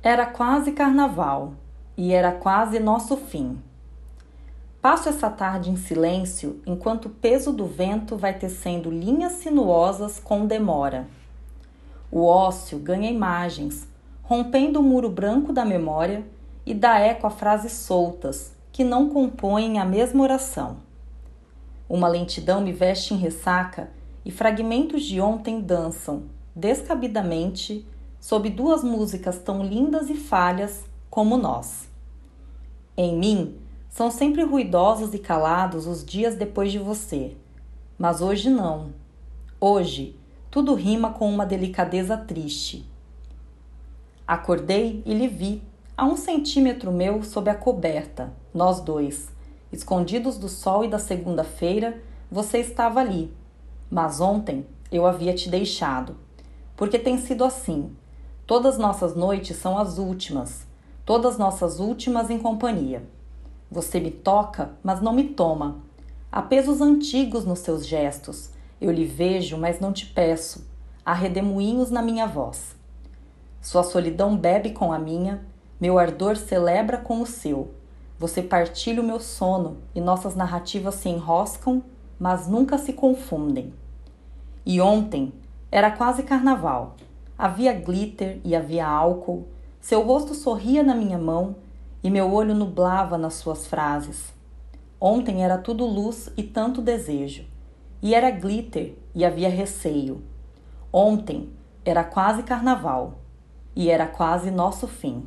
Era quase carnaval e era quase nosso fim. Passo essa tarde em silêncio enquanto o peso do vento vai tecendo linhas sinuosas com demora. O ócio ganha imagens, rompendo o muro branco da memória e dá eco a frases soltas que não compõem a mesma oração. Uma lentidão me veste em ressaca e fragmentos de ontem dançam, descabidamente, sob duas músicas tão lindas e falhas como nós. Em mim, são sempre ruidosos e calados os dias depois de você, mas hoje não. Hoje, tudo rima com uma delicadeza triste. Acordei e lhe vi, a um centímetro meu, sob a coberta, nós dois. Escondidos do sol e da segunda-feira, você estava ali. Mas ontem eu havia te deixado. Porque tem sido assim. Todas nossas noites são as últimas, todas nossas últimas em companhia. Você me toca, mas não me toma. Há pesos antigos nos seus gestos. Eu lhe vejo, mas não te peço. Há redemoinhos na minha voz. Sua solidão bebe com a minha, meu ardor celebra com o seu. Você partilha o meu sono e nossas narrativas se enroscam, mas nunca se confundem. E ontem era quase carnaval. Havia glitter e havia álcool. Seu rosto sorria na minha mão e meu olho nublava nas suas frases. Ontem era tudo luz e tanto desejo. E era glitter e havia receio. Ontem era quase carnaval e era quase nosso fim.